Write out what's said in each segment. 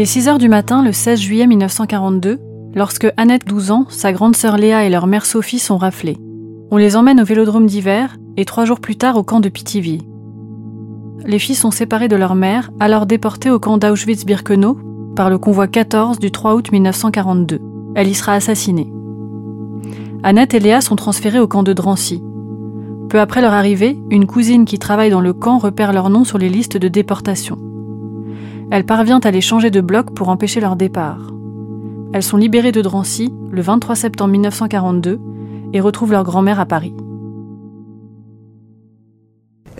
Il est 6 heures du matin le 16 juillet 1942, lorsque Annette, 12 ans, sa grande sœur Léa et leur mère Sophie sont raflées. On les emmène au vélodrome d'hiver et trois jours plus tard au camp de Pithiviers. Les filles sont séparées de leur mère, alors déportées au camp d'Auschwitz-Birkenau par le convoi 14 du 3 août 1942. Elle y sera assassinée. Annette et Léa sont transférées au camp de Drancy. Peu après leur arrivée, une cousine qui travaille dans le camp repère leur nom sur les listes de déportation. Elle parvient à les changer de bloc pour empêcher leur départ. Elles sont libérées de Drancy le 23 septembre 1942 et retrouvent leur grand-mère à Paris.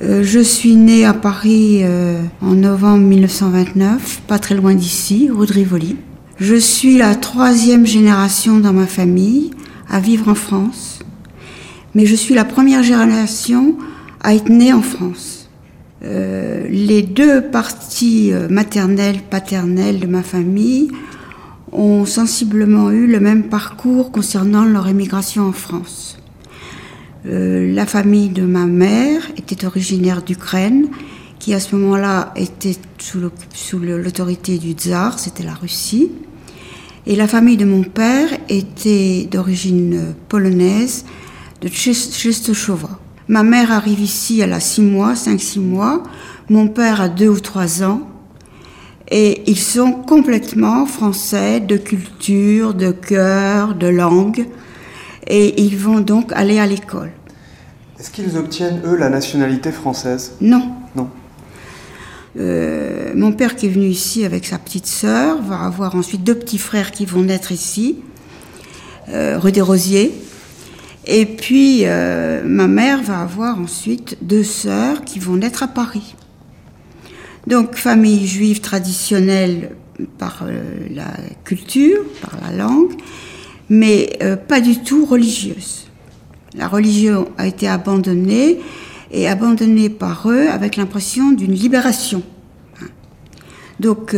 Euh, je suis née à Paris euh, en novembre 1929, pas très loin d'ici, rue de. Je suis la troisième génération dans ma famille à vivre en France, mais je suis la première génération à être née en France. Euh, les deux parties euh, maternelles, paternelles de ma famille ont sensiblement eu le même parcours concernant leur émigration en France. Euh, la famille de ma mère était originaire d'Ukraine, qui à ce moment-là était sous l'autorité du tsar, c'était la Russie. Et la famille de mon père était d'origine polonaise, de Czestochowa. Ma mère arrive ici, elle a 6 mois, 5-6 mois. Mon père a 2 ou 3 ans. Et ils sont complètement français, de culture, de cœur, de langue. Et ils vont donc aller à l'école. Est-ce qu'ils obtiennent, eux, la nationalité française? Non. Non. Euh, mon père qui est venu ici avec sa petite sœur va avoir ensuite deux petits frères qui vont naître ici, euh, rue des Rosiers. Et puis, euh, ma mère va avoir ensuite deux sœurs qui vont naître à Paris. Donc, famille juive traditionnelle par euh, la culture, par la langue, mais euh, pas du tout religieuse. La religion a été abandonnée et abandonnée par eux avec l'impression d'une libération. Donc,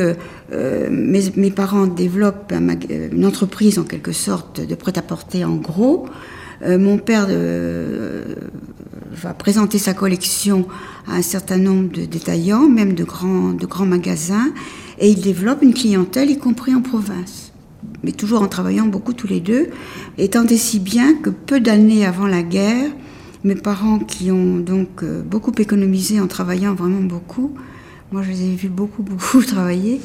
mes, mes, parents développent une entreprise en quelque sorte de prêt-à-porter en gros mon père euh, va présenter sa collection à un certain nombre de détaillants, même de grands, magasins, et il développe une clientèle, y compris en province. Mais toujours en travaillant beaucoup tous les deux, étant si bien que peu d'années avant la guerre, mes parents qui ont donc euh, beaucoup économisé en travaillant vraiment beaucoup, moi je les ai vus beaucoup, beaucoup travailler,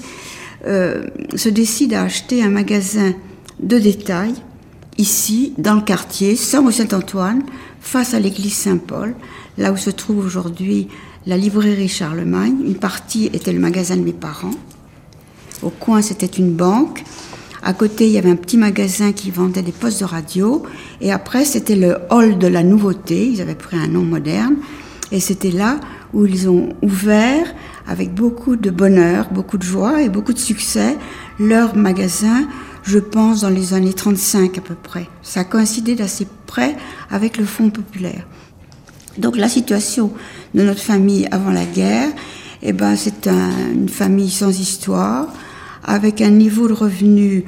se décident à acheter un magasin de détail ici, dans le quartier, saint Saint-Antoine, face à l'église Saint-Paul, là où se trouve aujourd'hui la librairie Charlemagne. Une partie était le magasin de mes parents. Au coin, c'était une banque. À côté, il y avait un petit magasin qui vendait des postes de radio. Et après, c'était le hall de la nouveauté. Ils avaient pris un nom moderne. Et c'était là où ils ont ouvert, avec beaucoup de bonheur, beaucoup de joie et beaucoup de succès, leur magasin je pense, dans les années 35 à peu près. Ça a coïncidé d'assez près avec le Fonds populaire. Donc la situation de notre famille avant la guerre eh ben, c'est une famille sans histoire, avec un niveau de revenu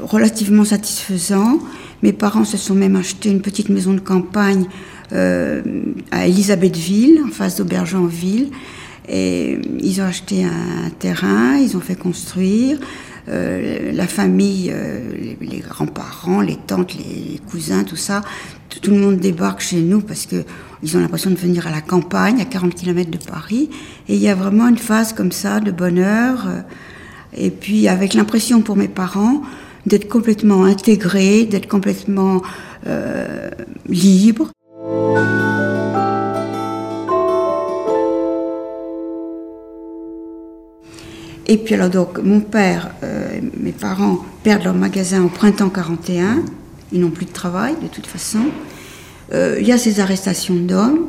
relativement satisfaisant. Mes parents se sont même acheté une petite maison de campagne euh, à Elisabethville, en face d'Aubergenville. Et ils ont acheté un terrain, ils ont fait construire. Euh, la famille, euh, les, grands-parents, les tantes, les, cousins, tout ça, tout, le monde débarque chez nous parce que ils ont l'impression de venir à la campagne, à 40 km de Paris. Et il y a vraiment une phase comme ça de bonheur. et puis avec l'impression pour mes parents d'être complètement intégrés, d'être complètement euh, libres. Et puis alors donc mon père, euh, mes parents perdent leur magasin au printemps 41, ils n'ont plus de travail de toute façon. Euh, il y a ces arrestations d'hommes,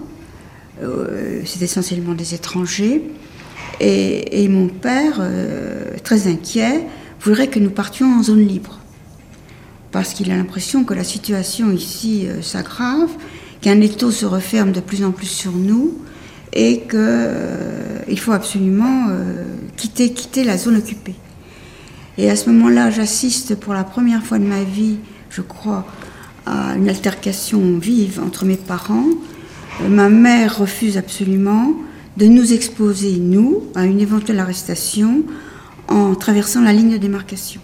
euh, c'est essentiellement des étrangers. Et, et mon père, très inquiet, voudrait que nous partions en zone libre. Parce qu'il a l'impression que la situation ici s'aggrave, qu'un étau se referme de plus en plus sur nous et qu'il faut absolument quitter, quitter la zone occupée. Et à ce moment-là, j'assiste pour la première fois de ma vie, je crois, à une altercation vive entre mes parents. Euh, ma mère refuse absolument de nous exposer, nous, à une éventuelle arrestation en traversant la ligne de démarcation.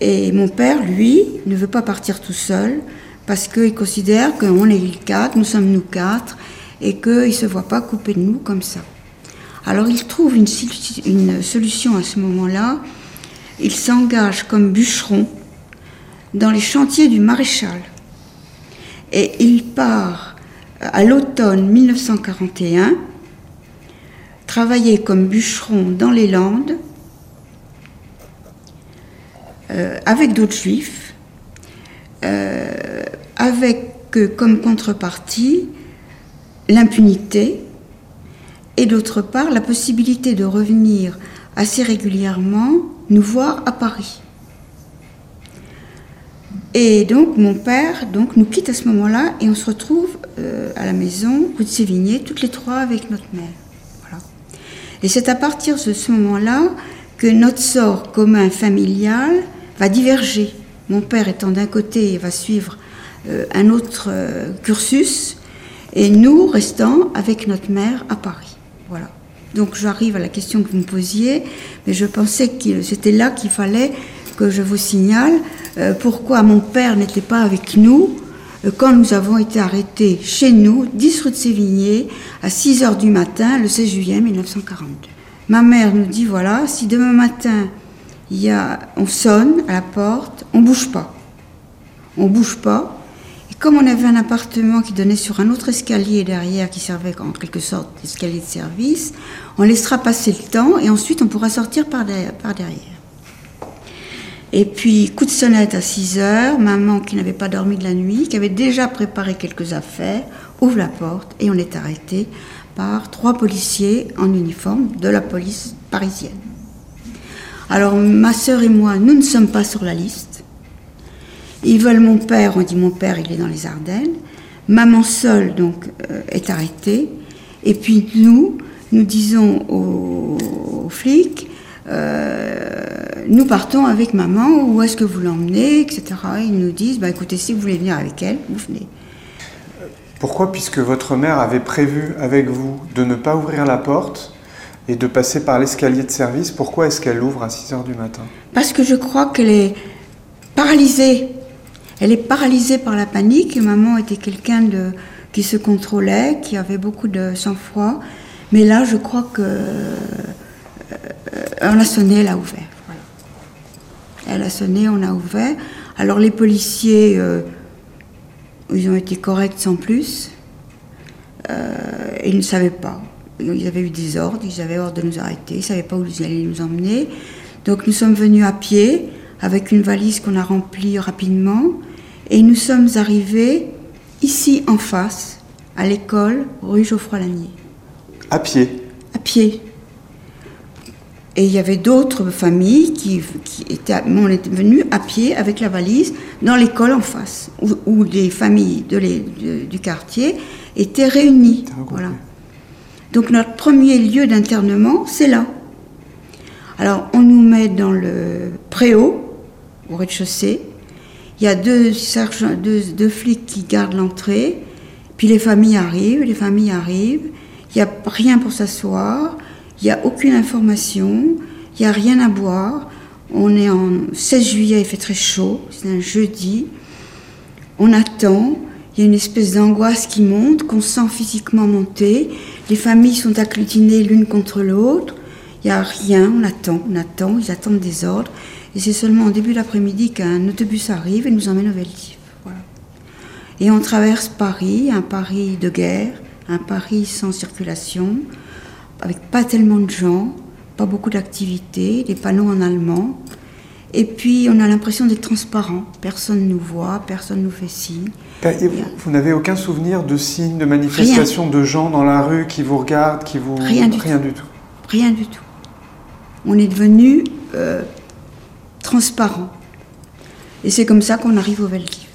Et mon père, lui, ne veut pas partir tout seul parce qu'il considère qu'on est quatre, nous sommes nous quatre, et qu'il ne se voit pas couper de nous comme ça. Alors il trouve une, solution à ce moment-là. Il s'engage comme bûcheron dans les chantiers du maréchal. Et il part à l'automne 1941 travailler comme bûcheron dans les Landes euh, avec d'autres juifs, euh, avec euh, comme contrepartie l'impunité et d'autre part la possibilité de revenir assez régulièrement nous voir à Paris. Et donc mon père donc, nous quitte à ce moment-là et on se retrouve euh, à la maison, rue de Sévigné, toutes les trois avec notre mère. Voilà. Et c'est à partir de ce moment-là que notre sort commun familial va diverger. Mon père étant d'un côté va suivre euh, un autre euh, cursus et nous restant avec notre mère à Paris. Voilà. Donc j'arrive à la question que vous me posiez, mais je pensais que c'était là qu'il fallait que je vous signale euh, pourquoi mon père n'était pas avec nous euh, quand nous avons été arrêtés chez nous, 10 rue de Sévigné, à 6 heures du matin, le 16 juillet 1942. Ma mère nous dit voilà, si demain matin y a, on sonne à la porte, on bouge pas. On bouge pas, comme on avait un appartement qui donnait sur un autre escalier derrière, qui servait en quelque sorte d'escalier de service, on laissera passer le temps et ensuite on pourra sortir par derrière. Et puis, coup de sonnette à 6 heures, maman qui n'avait pas dormi de la nuit, qui avait déjà préparé quelques affaires, ouvre la porte et on est arrêté par trois policiers en uniforme de la police parisienne. Alors, ma sœur et moi, nous ne sommes pas sur la liste. Ils veulent mon père, on dit mon père, il est dans les Ardennes. Maman seule, donc, euh, est arrêtée. Et puis nous, nous disons aux, flics, euh, nous partons avec maman, où est-ce que vous l'emmenez, etc. Ils nous disent, bah, écoutez, si vous voulez venir avec elle, vous venez. Pourquoi, puisque votre mère avait prévu avec vous de ne pas ouvrir la porte et de passer par l'escalier de service, pourquoi est-ce qu'elle l'ouvre à 6 heures du matin? Parce que je crois qu'elle est paralysée elle est paralysée par la panique. maman était quelqu'un qui se contrôlait, qui avait beaucoup de sang-froid. Mais là, je crois que euh, on a sonné, elle a ouvert. Elle a sonné, on a ouvert. Alors les policiers, euh, ils ont été corrects sans plus. Euh, ils ne savaient pas. Ils avaient eu des ordres, ils avaient ordre de nous arrêter, ils ne savaient pas où ils allaient nous emmener. Donc nous sommes venus à pied avec une valise qu'on a remplie rapidement. Et nous sommes arrivés ici en face, à l'école, rue Geoffroy-Lanier. À pied À pied. Et il y avait d'autres familles qui, étaient, on était venus à pied avec la valise dans l'école en face, où, des familles de du quartier étaient réunies. Voilà. Donc notre premier lieu d'internement, c'est là. Alors on nous met dans le préau, au rez-de-chaussée. Il y a deux, flics qui gardent l'entrée. Puis les familles arrivent, les familles arrivent. Il n'y a rien pour s'asseoir. Il n'y a aucune information. Il n'y a rien à boire. On est en 16 juillet, il fait très chaud. C'est un jeudi. On attend. Il y a une espèce d'angoisse qui monte, qu'on sent physiquement monter. Les familles sont acclutinées l'une contre l'autre. Il n'y a rien, on attend, on attend, ils attendent des ordres. Et c'est seulement en début d'après-midi qu'un autobus arrive et nous emmène au Veldiv. Voilà. Et on traverse Paris, un Paris de guerre, un Paris sans circulation, avec pas tellement de gens, pas beaucoup d'activités, des panneaux en allemand. Et puis on a l'impression d'être transparent. Personne ne nous voit, personne ne nous fait signe. vous, n'avez aucun souvenir de signes, de manifestations de gens dans la rue qui vous regardent, qui vous... Rien du, Rien tout. du tout. Rien du tout. On est devenu euh, transparent. Et c'est comme ça qu'on arrive au Veldiv.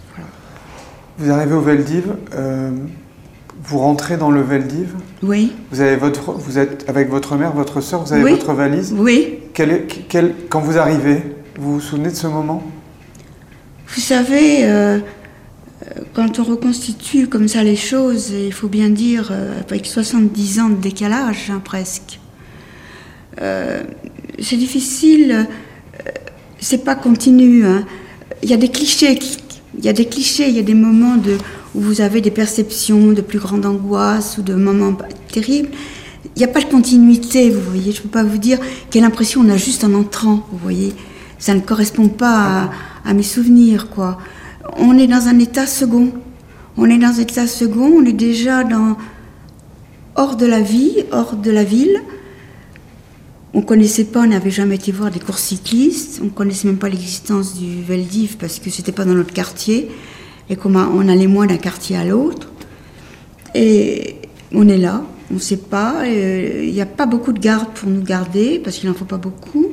Vous arrivez au Veldiv, euh, vous rentrez dans le Veldiv Oui. Vous, avez votre, vous êtes avec votre mère, votre soeur, vous avez votre valise Oui. quand vous arrivez, vous vous souvenez de ce moment? Vous savez, euh, quand on reconstitue comme ça les choses, il faut bien dire, euh, avec 70 ans de décalage hein, presque, euh, c'est difficile, c'est pas continu. Hein. Il y a des clichés, il y a des clichés, il y a des moments où vous avez des perceptions de plus grande angoisse ou de moments terribles. Il n'y a pas de continuité, vous voyez. Je ne peux pas vous dire quelle impression on a juste en entrant, vous voyez ça ne correspond pas à, mes souvenirs, quoi. On est dans un état second. On est dans un état second, on est déjà dans hors de la vie, hors de la ville. On connaissait pas, on n'avait jamais été voir des courses cyclistes. On connaissait même pas l'existence du Veldiv parce que c'était pas dans notre quartier et qu'on on allait moins d'un quartier à l'autre. Et on est là, on ne sait pas. Il n'y a pas beaucoup de gardes pour nous garder parce qu'il n'en faut pas beaucoup.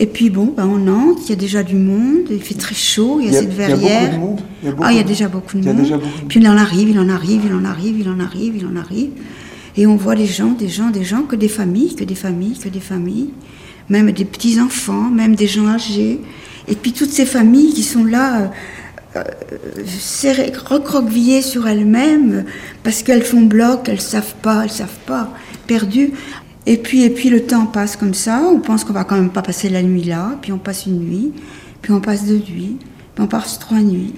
Et puis bon, ben on entre, il y a déjà du monde, il fait très chaud, il y a, cette verrière. Il y a beaucoup de monde Ah, il y a déjà beaucoup de monde. Puis il en arrive, il en arrive, il en arrive, il en arrive, il en arrive. Et on voit des gens, des gens, des gens, que des familles, que des familles, que des familles, même des petits-enfants, même des gens âgés. Et puis toutes ces familles qui sont là, euh, euh recroquevillées sur elles-mêmes, parce qu'elles font bloc, elles savent pas, elles savent pas, perdues. Et puis, et puis le temps passe comme ça, on pense qu'on va quand même pas passer la nuit là, puis on passe une nuit, puis on passe deux nuits, puis on passe trois nuits.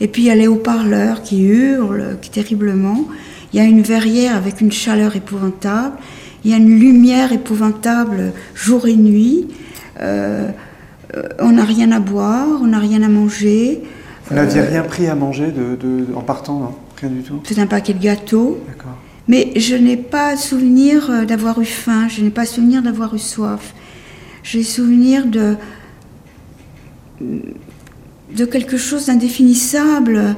Et puis il y a les haut-parleurs qui hurlent terriblement, il y a une verrière avec une chaleur épouvantable, il y a une lumière épouvantable jour et nuit, euh, on n'a rien à boire, on n'a rien à manger. Vous n'aviez euh, rien pris à manger de, en partant, non? Rien du tout? C'est un paquet de gâteaux. D'accord. Mais je n'ai pas souvenir euh, d'avoir eu faim, je n'ai pas souvenir d'avoir eu soif. J'ai souvenir de, de quelque chose d'indéfinissable,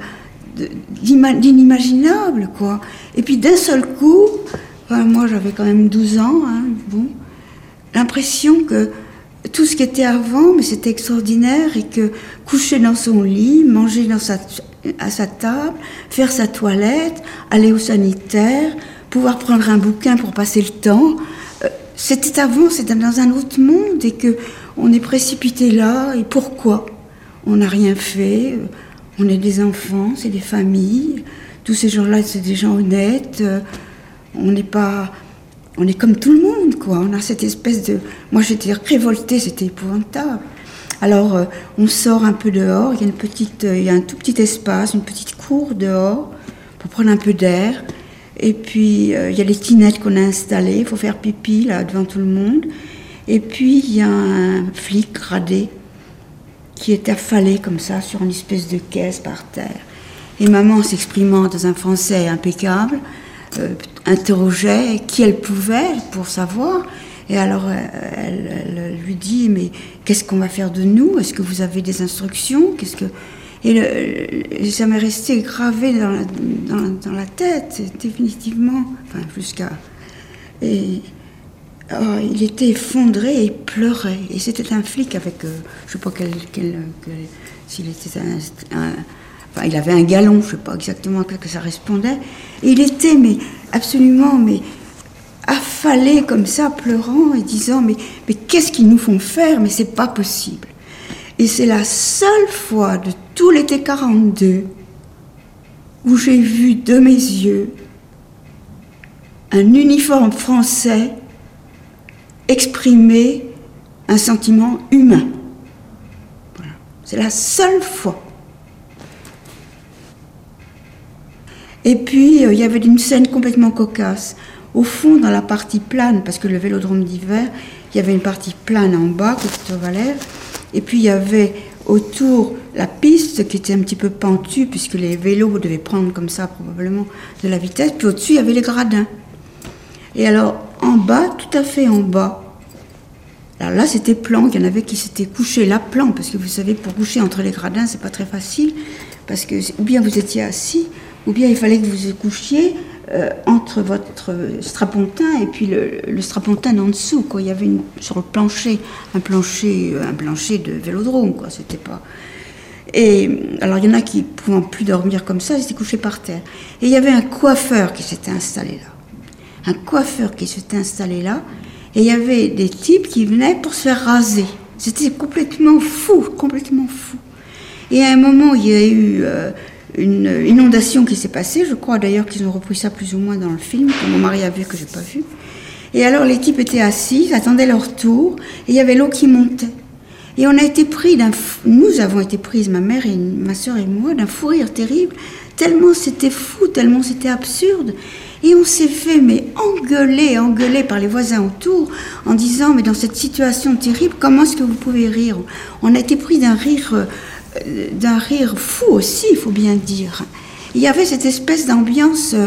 d'inimaginable, quoi. Et puis d'un seul coup, moi j'avais quand même 12 ans, hein, bon, l'impression que tout ce qui était avant, mais c'était extraordinaire, et que coucher dans son lit, manger dans sa, à sa table, faire sa toilette, aller au sanitaire, pouvoir prendre un bouquin pour passer le temps, euh, c'était avant, c'était dans un autre monde, et que on est précipité là, et pourquoi On n'a rien fait, euh, on est des enfants, c'est des familles, tous ces gens-là, c'est des gens honnêtes, euh, on n'est pas on est comme tout le monde, quoi. On a cette espèce de. Moi, j'étais révoltée, c'était épouvantable. Alors, euh, on sort un peu dehors. Il y a une petite, euh, il y a un tout petit espace, une petite cour dehors pour prendre un peu d'air. Et puis, il y a les tinettes qu'on a installées. Il faut faire pipi là devant tout le monde. Et puis, il y a un flic gradé qui est affalé comme ça sur une espèce de caisse par terre. Et maman, s'exprimant dans un français impeccable, euh, interrogeait qui elle pouvait pour savoir. Et alors euh, elle, lui dit mais qu'est-ce qu'on va faire de nous? Est-ce que vous avez des instructions? Qu'est-ce que et, ça m'est resté gravé dans la, tête définitivement, enfin jusqu'à oh, il était effondré et il pleurait. Et c'était un flic avec, euh, je sais pas quel, s'il était un il avait un galon, je ne sais pas exactement à quoi que ça répondait. Et il était, mais absolument, mais affalée comme ça, pleurant et disant Mais, mais qu'est-ce qu'ils nous font faire? Mais c'est pas possible. Et c'est la seule fois de tout l'été 42 où j'ai vu de mes yeux un uniforme français exprimer un sentiment humain. C'est la seule fois. Et puis, euh, il y avait une scène complètement cocasse. Au fond, dans la partie plane, parce que le vélodrome d'hiver, il y avait une partie plane en bas, côté Valère, et puis il y avait autour la piste qui était un petit peu pentue, puisque les vélos devaient prendre comme ça probablement de la vitesse, puis au-dessus, il y avait les gradins. Et alors, en bas, tout à fait en bas, alors là, c'était plan. Il y en avait qui s'étaient couchés là, plan, parce que vous savez, pour coucher entre les gradins, c'est pas très facile, parce que ou bien vous étiez assis, ou bien il fallait que vous couchiez euh, entre votre strapontin et puis le, strapontin en dessous. Quoi. Il y avait sur le plancher un plancher, un plancher de vélodrome. Quoi. C'était pas. Et alors il y en a qui pouvant plus dormir comme ça, ils étaient couchés par terre. Et il y avait un coiffeur qui s'était installé là. Un coiffeur qui s'était installé là. Et il y avait des types qui venaient pour se faire raser. C'était complètement fou, complètement fou. Et à un moment, il y a eu euh, une inondation qui s'est passée. Je crois d'ailleurs qu'ils ont repris ça plus ou moins dans le film, que mon mari a vu, que j'ai pas vu. Et alors l'équipe était assise, attendait leur tour, et il y avait l'eau qui montait. Et on a été pris d'un, nous avons été prises, ma mère et ma soeur et moi, d'un fou rire terrible, tellement c'était fou, tellement c'était absurde. Et on s'est fait, mais engueuler, engueuler par les voisins autour, en disant, mais dans cette situation terrible, comment est-ce que vous pouvez rire? On a été pris d'un rire euh, d'un rire fou aussi, il faut bien dire. Il y avait cette espèce d'ambiance euh,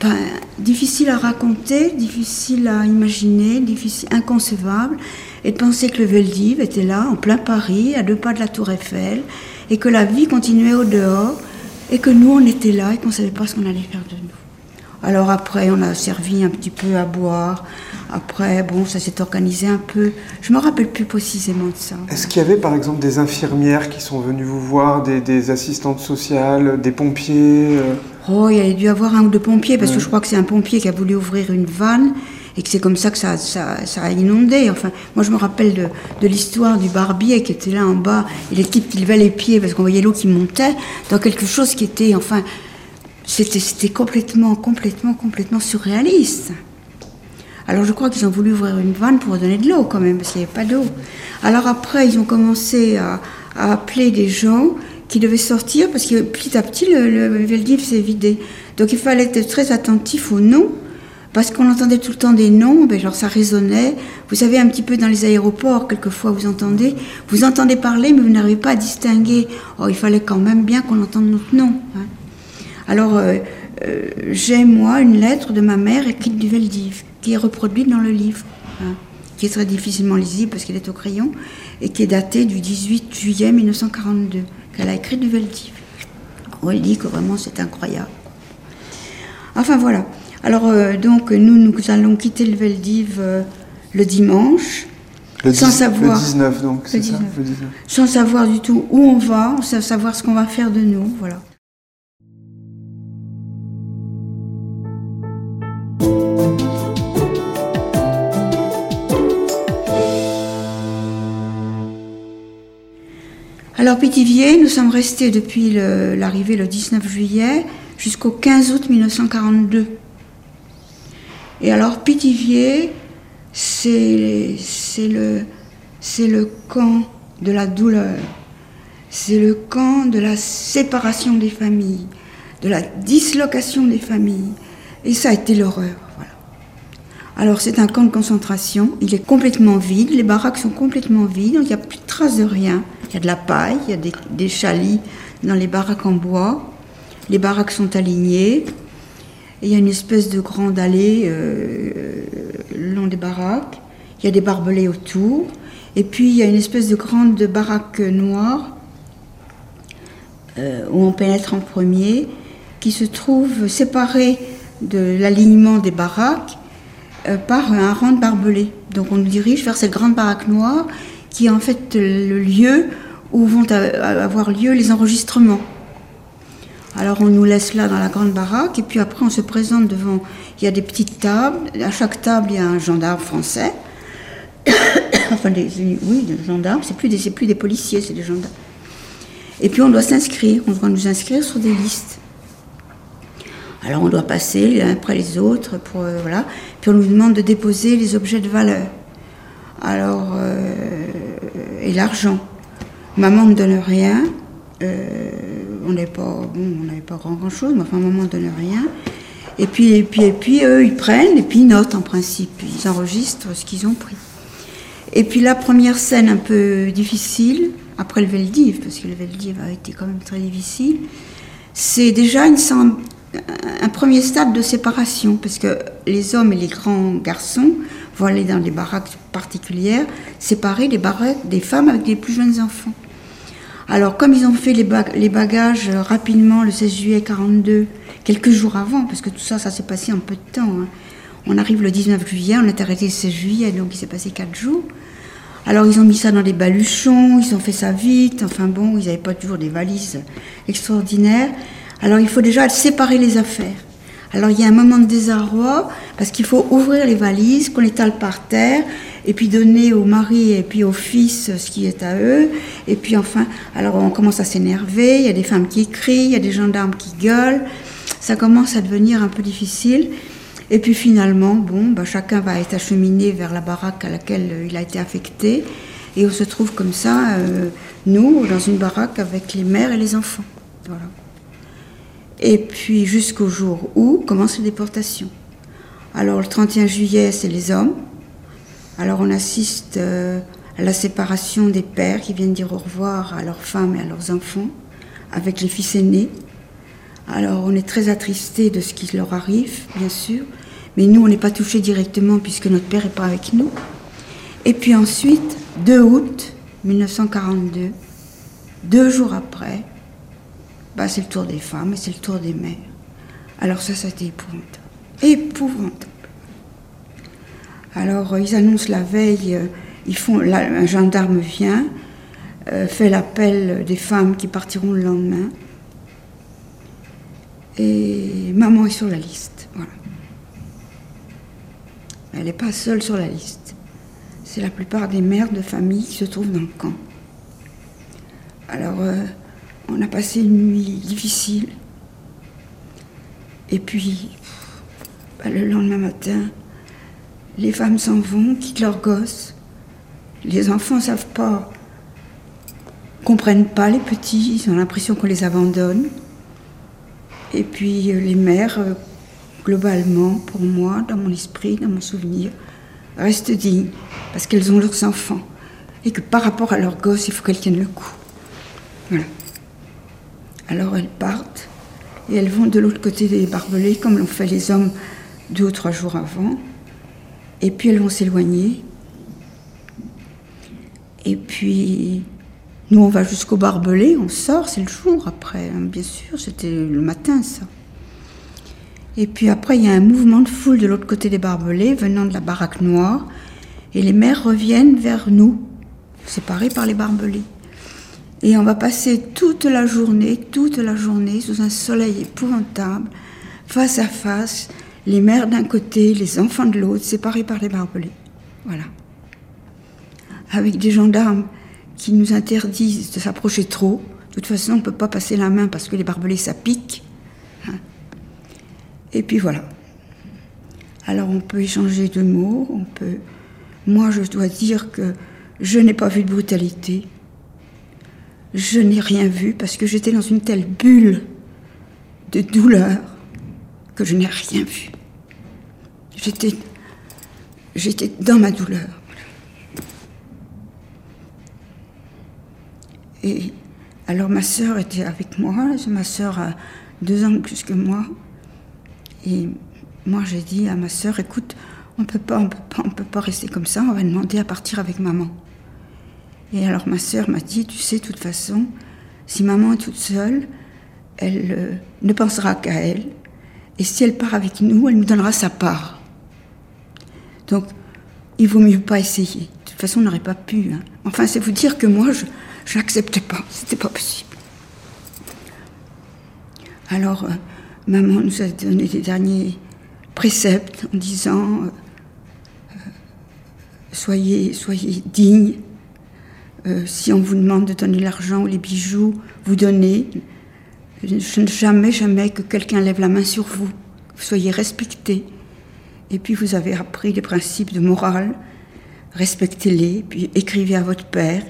ben, difficile à raconter, difficile à imaginer, difficile, inconcevable, et de penser que le Veldiv était là, en plein Paris, à deux pas de la Tour Eiffel, et que la vie continuait au dehors, et que nous, on était là et qu'on ne savait pas ce qu'on allait faire de nous. Alors après, on a servi un petit peu à boire, après, bon, ça s'est organisé un peu. Je me rappelle plus précisément de ça. Est-ce qu'il y avait par exemple des infirmières qui sont venues vous voir, des, assistantes sociales, des pompiers euh? Oh, il y a dû avoir un ou deux pompiers, parce que je crois que c'est un pompier qui a voulu ouvrir une vanne et que c'est comme ça que ça, a inondé. Enfin, moi je me rappelle de, l'histoire du barbier qui était là en bas et l'équipe qui levait les pieds parce qu'on voyait l'eau qui montait dans quelque chose qui était, enfin, c'était complètement, complètement, complètement surréaliste. Alors je crois qu'ils ont voulu ouvrir une vanne pour donner de l'eau quand même, parce qu'il n'y avait pas d'eau. Alors après, ils ont commencé à, appeler des gens qui devaient sortir, parce que petit à petit, le, le s'est vidé. Donc il fallait être très attentif aux noms, parce qu'on entendait tout le temps des noms, ben, genre ça résonnait. Vous savez, un petit peu dans les aéroports, quelquefois vous entendez, vous entendez parler, mais vous n'arrivez pas à distinguer. Oh, il fallait quand même bien qu'on entende notre nom. Hein. Alors, euh, euh, j'ai, moi, une lettre de ma mère écrite du Veldiv qui est reproduite dans le livre, hein, qui est très difficilement lisible parce qu'elle est au crayon, et qui est datée du 18 juillet 1942, qu'elle a écrit du Veldiv. On dit que vraiment c'est incroyable. Enfin voilà. Alors euh, donc nous, nous allons quitter le Veldiv euh, le dimanche. sans savoir, le 19 donc, c'est ça le 19. Sans savoir du tout où on va, sans savoir ce qu'on va faire de nous, voilà. Alors Pithiviers, nous sommes restés depuis l'arrivée le, 19 juillet jusqu'au 15 août 1942. Et alors Pithiviers, c'est le, camp de la douleur, c'est le camp de la séparation des familles, de la dislocation des familles. Et ça a été l'horreur. Alors c'est un camp de concentration, il est complètement vide, les baraques sont complètement vides, il n'y a plus de traces de rien. Il y a de la paille, il y a des, des chalis dans les baraques en bois, les baraques sont alignées, il y a une espèce de grande allée euh, le long des baraques, il y a des barbelés autour, et puis il y a une espèce de grande baraque noire euh, où on pénètre en premier, qui se trouve séparée de l'alignement des baraques euh, par un rang de barbelés. Donc on nous dirige vers cette grande baraque noire qui est en fait le lieu où vont avoir lieu les enregistrements. Alors on nous laisse là dans la grande baraque et puis après on se présente devant. Il y a des petites tables. À chaque table il y a un gendarme français. enfin des, oui, des gendarmes. C'est plus des, plus des policiers, c'est des gendarmes. Et puis on doit s'inscrire. On doit nous inscrire sur des listes. Alors on doit passer les uns après les autres pour euh, voilà. Puis on nous demande de déposer les objets de valeur. Alors euh, et l'argent. Maman ne donne rien. Euh, on n'avait pas, bon, on n'avait pas grand, grand chose, mais enfin maman ne donne rien. Et puis, et puis, et puis eux, ils prennent et puis ils notent en principe. Ils enregistrent ce qu'ils ont pris. Et puis la première scène un peu difficile, après le Veldiv, parce que le Veldiv a été quand même très difficile, c'est déjà un premier stade de séparation, parce que les hommes et les grands garçons vont aller dans des baraques particulières, séparer les baraques des femmes avec les plus jeunes enfants. Alors, comme ils ont fait les, bagages rapidement le 16 juillet 42, quelques jours avant, parce que tout ça, ça s'est passé en peu de temps. Hein. On arrive le 19 juillet, on est arrêté le 16 juillet, donc il s'est passé 4 jours. Alors, ils ont mis ça dans des baluchons, ils ont fait ça vite. Enfin bon, ils n'avaient pas toujours des valises extraordinaires. Alors, il faut déjà séparer les affaires. Alors, il y a un moment de désarroi, parce qu'il faut ouvrir les valises, qu'on étale par terre, et puis donner au mari et puis au fils ce qui est à eux. Et puis enfin, alors on commence à s'énerver, il y a des femmes qui crient, il y a des gendarmes qui gueulent. Ça commence à devenir un peu difficile. Et puis finalement, bon, bah, chacun va être acheminé vers la baraque à laquelle il a été affecté. Et on se trouve comme ça, euh, nous, dans une baraque avec les mères et les enfants. Voilà. Et puis jusqu'au jour où commence la déportation. Alors le 31 juillet, c'est les hommes. Alors on assiste euh, à la séparation des pères qui viennent dire au revoir à leurs femmes et à leurs enfants, avec les fils aînés. Alors on est très attristé de ce qui leur arrive, bien sûr, mais nous on n'est pas touchés directement puisque notre père n'est pas avec nous. Et puis ensuite, 2 août 1942, deux jours après, bah, c'est le tour des femmes et c'est le tour des mères. Alors ça, ça a été épouvantable. Épouvantable. Alors, euh, ils annoncent la veille, euh, ils font, un gendarme vient, euh, fait l'appel des femmes qui partiront le lendemain. Et maman est sur la liste. Elle n'est pas seule sur la liste. C'est la plupart des mères de famille qui se trouvent dans le camp. Alors, on a passé une nuit difficile. Et puis, bah, le lendemain matin, les femmes s'en vont, quittent leurs gosses. Les enfants savent pas, comprennent pas les petits, ils ont l'impression qu'on les abandonne. Et puis euh, les mères, euh, globalement, pour moi, dans mon esprit, dans mon souvenir, restent dignes parce qu'elles ont leurs enfants et que par rapport à leurs gosses, il faut qu'elles tiennent le coup. Voilà. Alors elles partent et elles vont de l'autre côté des barbelés comme l'ont fait les hommes deux ou trois jours avant. Et puis elles vont s'éloigner. Et puis nous, on va jusqu'au barbelé, on sort, c'est le jour après, hein, bien sûr, c'était le matin ça. Et puis après, il y a un mouvement de foule de l'autre côté des barbelés, venant de la baraque noire, et les mères reviennent vers nous, séparées par les barbelés. Et on va passer toute la journée, toute la journée, sous un soleil épouvantable, face à face, les mères d'un côté, les enfants de l'autre, séparés par les barbelés. Voilà. Avec des gendarmes qui nous interdisent de s'approcher trop. De toute façon, on ne peut pas passer la main parce que les barbelés, ça pique. Hein. Et puis voilà. Alors on peut échanger de mots. Moi, je dois dire que je n'ai pas vu de brutalité. Je n'ai rien vu parce que j'étais dans une telle bulle de douleur que je n'ai rien vu. J'étais, j'étais dans ma douleur. Et alors ma sœur était avec moi, ma sœur a deux ans plus que moi. Et moi j'ai dit à ma sœur, écoute, on peut pas, on peut pas, on peut pas rester comme ça, on va demander à partir avec maman. Et alors ma sœur m'a dit, tu sais, de toute façon, si maman est toute seule, elle euh, ne pensera qu'à elle, et si elle part avec nous, elle nous donnera sa part. Donc, il vaut mieux pas essayer. De toute façon, on n'aurait pas pu. Hein. Enfin, c'est vous dire que moi, je n'acceptais pas. C'était pas possible. Alors, euh, maman nous a donné des derniers préceptes en disant euh, euh, soyez, soyez dignes. si on vous demande de donner l'argent ou les bijoux, vous donnez. Jamais, jamais que quelqu'un lève la main sur vous. Soyez respectés. Et puis vous avez appris les principes de morale. Respectez-les, puis écrivez à votre père.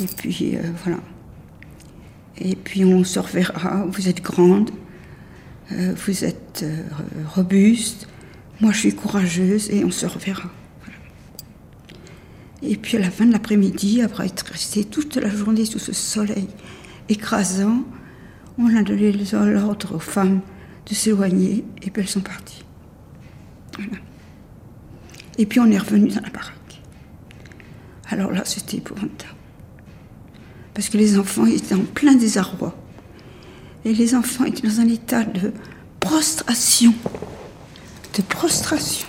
Et puis voilà. Et puis on se reverra, vous êtes grande, euh, vous êtes euh, robuste, moi je suis courageuse et on se reverra. Et puis à la fin de l'après-midi, après être resté toute la journée sous ce soleil écrasant, on a donné l'ordre aux femmes de s'éloigner et puis elles sont parties. Et puis on est revenu dans la baraque. Alors là, c'était épouvantable parce que les enfants étaient en plein désarroi. Et les enfants étaient dans un état de prostration, de prostration.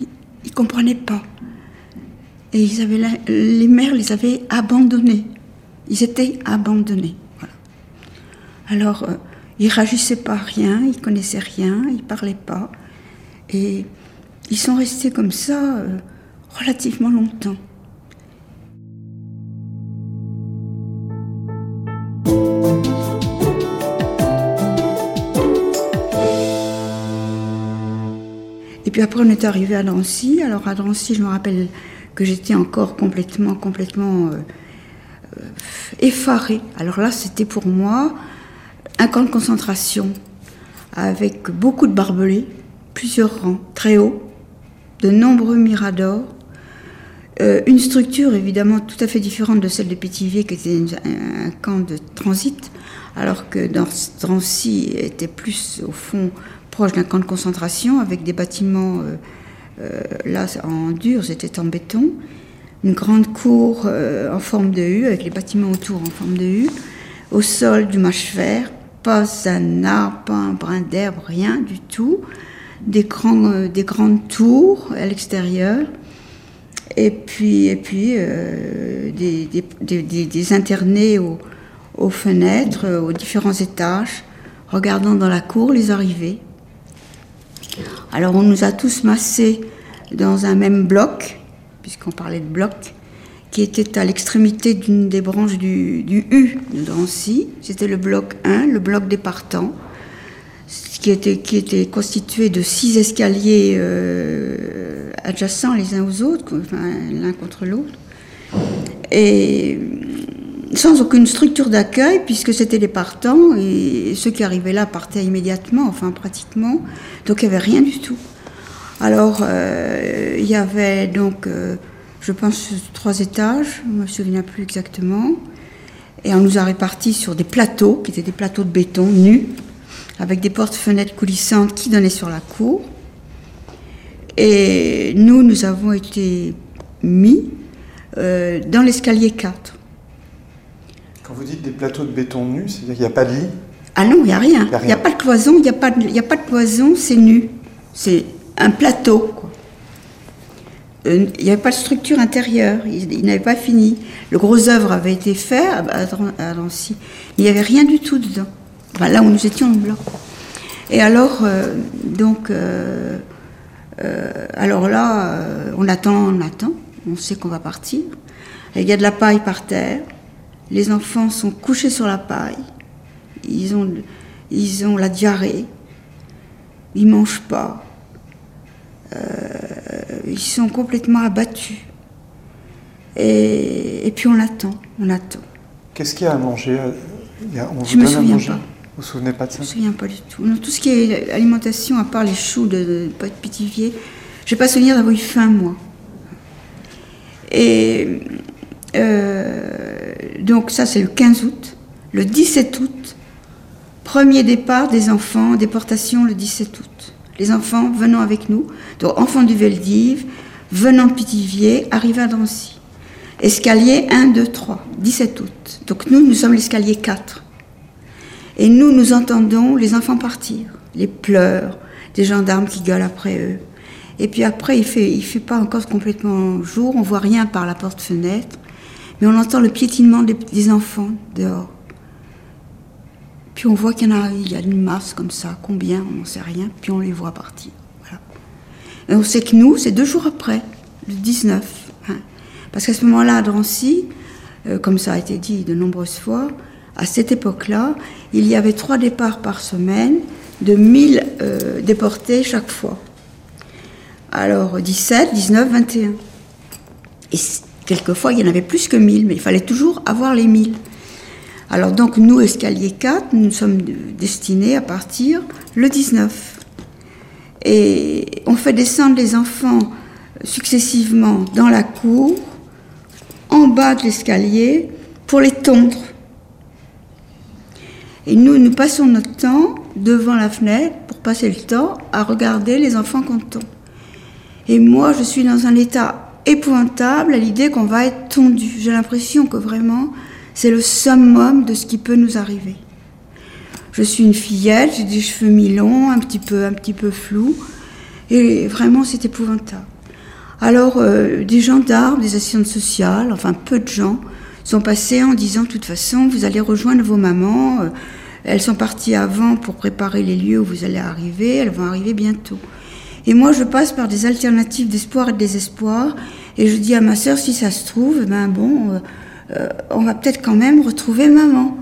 Ils ne comprenaient pas. Et ils avaient les mères les avaient abandonnés. Ils étaient abandonnés. Alors, ils réagissaient pas à rien, ils connaissaient rien, ils parlaient pas. Et ils sont restés comme ça euh, relativement longtemps. Et puis après, on est arrivé à Drancy. Alors à Drancy, je me rappelle que j'étais encore complètement, complètement euh, euh, effarée. Alors là, c'était pour moi un camp de concentration avec beaucoup de barbelés, plusieurs rangs, très hauts, de nombreux miradors, euh, une structure évidemment tout à fait différente de celle de Pétivier, qui était un, camp de transit, alors que Drancy était plus au fond proche d'un camp de concentration avec des bâtiments, euh, euh, là en dur, c'était en béton, une grande cour en forme de U, avec les bâtiments autour en forme de U, au sol du mâche vert, pas un arbre, pas un brin d'herbe, rien du tout, des, des grandes tours à l'extérieur, et puis, puis des, internés aux, fenêtres, aux différents étages, regardant dans la cour les arrivées. Alors on nous a tous massés dans un même bloc, puisqu'on parlait de bloc, qui était à l'extrémité d'une des branches du, U de Drancy. C'était le bloc 1, le bloc des partants, qui était, qui était constitué de six escaliers euh, adjacents les uns aux autres, l'un contre l'autre. Et sans aucune structure d'accueil, puisque c'était les partants, et ceux qui arrivaient là partaient immédiatement, enfin pratiquement, donc il n'y avait rien du tout. Alors, euh, il y avait donc, euh, je pense, trois étages, je ne me souviens plus exactement, et on nous a répartis sur des plateaux, qui étaient des plateaux de béton nus, avec des portes-fenêtres coulissantes qui donnaient sur la cour. Et nous, nous avons été mis euh, dans l'escalier 4. Quand vous dites des plateaux de béton nus, c'est-à-dire qu'il n'y a pas de lit? Ah non, il n'y a rien. Il n'y a, pas de cloison, il n'y a, pas de, a pas de cloison, c'est nu. C'est un plateau. Euh, il n'y avait pas de structure intérieure, il, n'avait pas fini. Le gros œuvre avait été fait à, Nancy. Il n'y avait rien du tout dedans. Là où nous étions en blanc. Et alors, euh, donc, euh, alors là, on attend, on attend, on sait qu'on va partir. Il y a de la paille par terre, les enfants sont couchés sur la paille. Ils ont, ils ont la diarrhée. Ils mangent pas. Euh, ils sont complètement abattus. Et, puis on attend, on attend. Qu'est-ce qu'il y a à manger on Je me souviens pas. Vous vous souvenez pas de ça Je me souviens pas du tout. tout ce qui est alimentation, à part les choux de, de, de Pétivier, j'ai pas souvenir d'avoir eu faim moi. Et euh, donc ça c'est le 15 août. Le 17 août, premier départ des enfants, déportation le 17 août. Les enfants venant avec nous, donc enfants du Veldiv, venant de Pithiviers, arrivés à Drancy. Escalier 1, 2, 3, 17 août. Donc nous, nous sommes l'escalier 4. Et nous, nous entendons les enfants partir, les pleurs, des gendarmes qui gueulent après eux. Et puis après, il fait, il fait pas encore complètement jour, on voit rien par la porte-fenêtre mais on entend le piétinement des, enfants dehors. Puis on voit qu'il y a, y a une masse comme ça, combien, on n'en sait rien, puis on les voit partir. Et on sait que nous, c'est deux jours après, le 19. hein. Parce qu'à ce moment-là, à Drancy, euh, comme ça a été dit de nombreuses fois, à cette époque-là, il y avait trois départs par semaine de 1000 euh, déportés chaque fois. Alors 17, 19, 21. Et quelquefois, il y en avait plus que 1000, mais il fallait toujours avoir les 1000. Alors donc nous, escalier 4, nous sommes de- destinés à partir le 19. Et on fait descendre les enfants successivement dans la cour, en bas de l'escalier, pour les tondre. Et nous, nous passons notre temps devant la fenêtre pour passer le temps à regarder les enfants qu'on tond. Et moi, je suis dans un état épouvantable à l'idée qu'on va être tondu. J'ai l'impression que vraiment, c'est le summum de ce qui peut nous arriver. Je suis une fillette, j'ai des cheveux mi-longs, un petit peu, un petit peu flous, et vraiment, c'est épouvantable. Alors, euh, des gendarmes, des assistantes sociales, enfin peu de gens, sont passés en disant, de toute façon, vous allez rejoindre vos mamans. euh, elles sont parties avant pour préparer les lieux où vous allez arriver. Elles vont arriver bientôt. Et moi, je passe par des alternatives d'espoir et de désespoir. Et je dis à ma sœur, si ça se trouve, eh ben bon, euh, on va peut-être quand même retrouver maman.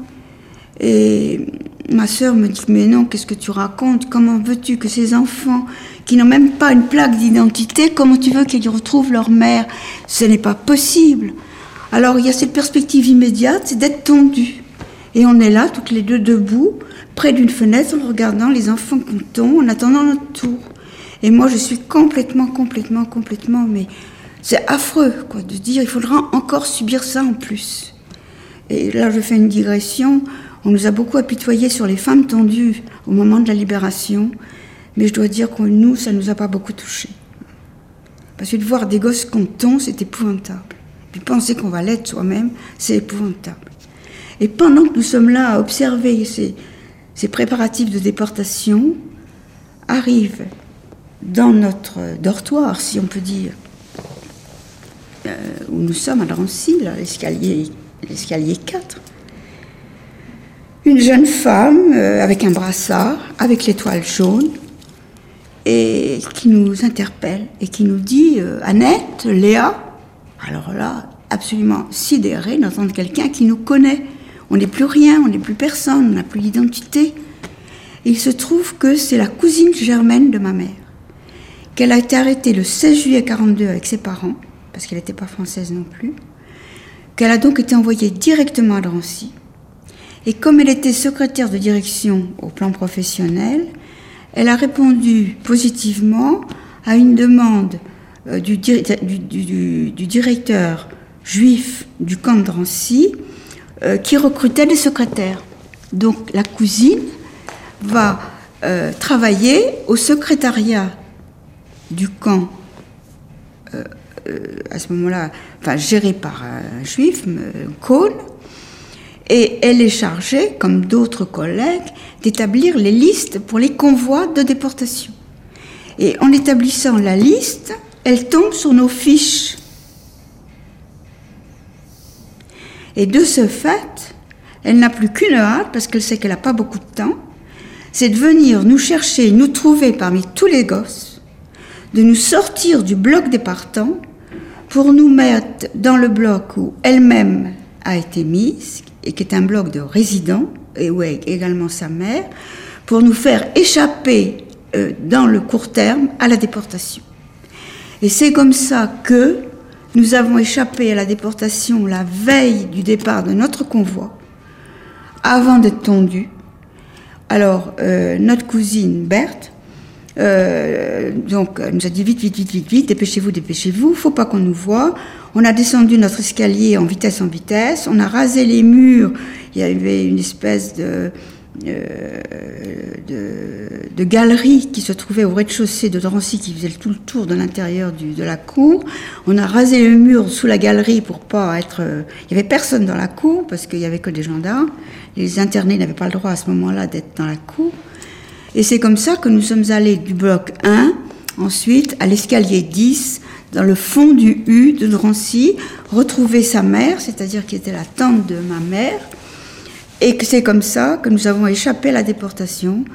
Et ma sœur me dit, mais non, qu'est-ce que tu racontes? Comment veux-tu que ces enfants qui n'ont même pas une plaque d'identité, comment tu veux qu'ils retrouvent leur mère? Ce n'est pas possible. Alors il y a cette perspective immédiate, c'est d'être tondus. Et on est là, toutes les deux debout, près d'une fenêtre, en regardant les enfants qu'on tombe, en attendant notre tour. Et moi, je suis complètement, complètement, complètement, mais c'est affreux, quoi, de dire, il faudra encore subir ça en plus. Et là, je fais une digression. On nous a beaucoup apitoyé sur les femmes tendues au moment de la libération, mais je dois dire que nous, ça ne nous a pas beaucoup touchés. Parce que de voir des gosses qu'on c'est épouvantable. Puis penser qu'on va l'être soi-même, c'est épouvantable. Et pendant que nous sommes là à observer ces, ces préparatifs de déportation, arrive dans notre dortoir, si on peut dire, euh, où nous sommes à Drancy, l'escalier, l'escalier 4, une jeune femme euh, avec un brassard, avec l'étoile jaune, et qui nous interpelle et qui nous dit euh, Annette, Léa, alors là, absolument sidérée d'entendre quelqu'un qui nous connaît. On n'est plus rien, on n'est plus personne, on n'a plus d'identité. Il se trouve que c'est la cousine germaine de ma mère, qu'elle a été arrêtée le 16 juillet 42 avec ses parents, parce qu'elle n'était pas française non plus, qu'elle a donc été envoyée directement à Drancy. Et comme elle était secrétaire de direction au plan professionnel, elle a répondu positivement à une demande euh, du, directeur juif du camp de Drancy euh, qui recrutait des secrétaires. Donc la cousine va euh, travailler au secrétariat du camp à ce moment-là, enfin géré par un juif, Cohn, et elle est chargée, comme d'autres collègues, d'établir les listes pour les convois de déportation. Et en établissant la liste, elle tombe sur nos fiches. Et de ce fait, elle n'a plus qu'une hâte, parce qu'elle sait qu'elle n'a pas beaucoup de temps, c'est de venir nous chercher, nous trouver parmi tous les gosses, de nous sortir du bloc des partants pour nous mettre dans le bloc où elle-même a été mise, et qui est un bloc de résidents, et où est également sa mère, pour nous faire échapper euh, dans le court terme à la déportation. Et c'est comme ça que nous avons échappé à la déportation la veille du départ de notre convoi, avant d'être tondus. Alors, euh, notre cousine Berthe, euh, donc, elle nous a dit vite, vite, vite, vite, vite, dépêchez-vous, dépêchez-vous, faut pas qu'on nous voie. On a descendu notre escalier en vitesse, en vitesse. On a rasé les murs. Il y avait une espèce de, euh, de, galerie qui se trouvait au rez-de-chaussée de Drancy, qui faisait tout le tour de l'intérieur de la cour. On a rasé le mur sous la galerie pour pas être. Il y avait personne dans la cour parce qu'il y avait que des gendarmes. Les internés n'avaient pas le droit à ce moment-là d'être dans la cour. Et c'est comme ça que nous sommes allés du bloc 1, ensuite à l'escalier 10, dans le fond du U de Drancy, retrouver sa mère, c'est-à-dire qui était la tante de ma mère, Et que c'est comme ça que nous avons échappé à la déportation.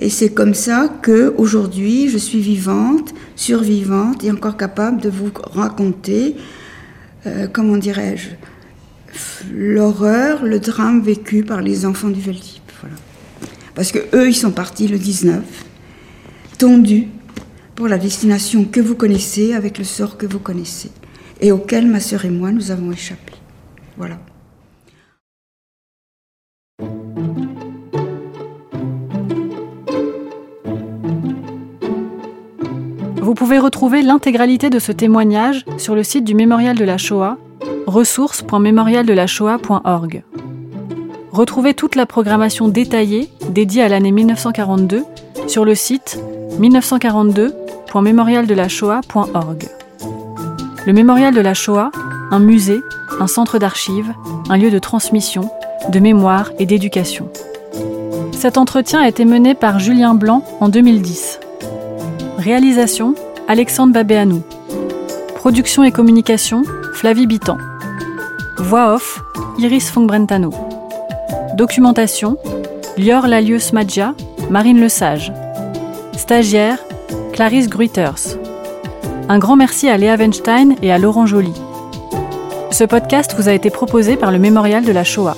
Et c'est comme ça que aujourd'hui je suis vivante, survivante et encore capable de vous raconter, euh, comment dirais-je, l'horreur, le drame vécu par les enfants du Veldiv. Parce que eux, ils sont partis le 19, tondus pour la destination que vous connaissez, avec le sort que vous connaissez, et auquel ma sœur et moi nous avons échappé. Voilà. Vous pouvez retrouver l'intégralité de ce témoignage sur le site du Mémorial de la Shoah, ressources.mémorialdelashoah.org. Retrouvez toute la programmation détaillée dédiée à l'année 1942 sur le site 1942.mémorialdelashoah.org. Le Mémorial de la Shoah, un musée, un centre d'archives, un lieu de transmission, de mémoire et d'éducation. Cet entretien a été mené par Julien Blanc en 2010. Réalisation Alexandre Babéanou. Production et communication Flavie Bitan. Voix off Iris Fongbrentano. Documentation Lior Lalius Madja, Marine Lesage. Stagiaire Clarisse Gruiters. Un grand merci à Léa Weinstein et à Laurent Joly. Ce podcast vous a été proposé par le Mémorial de la Shoah.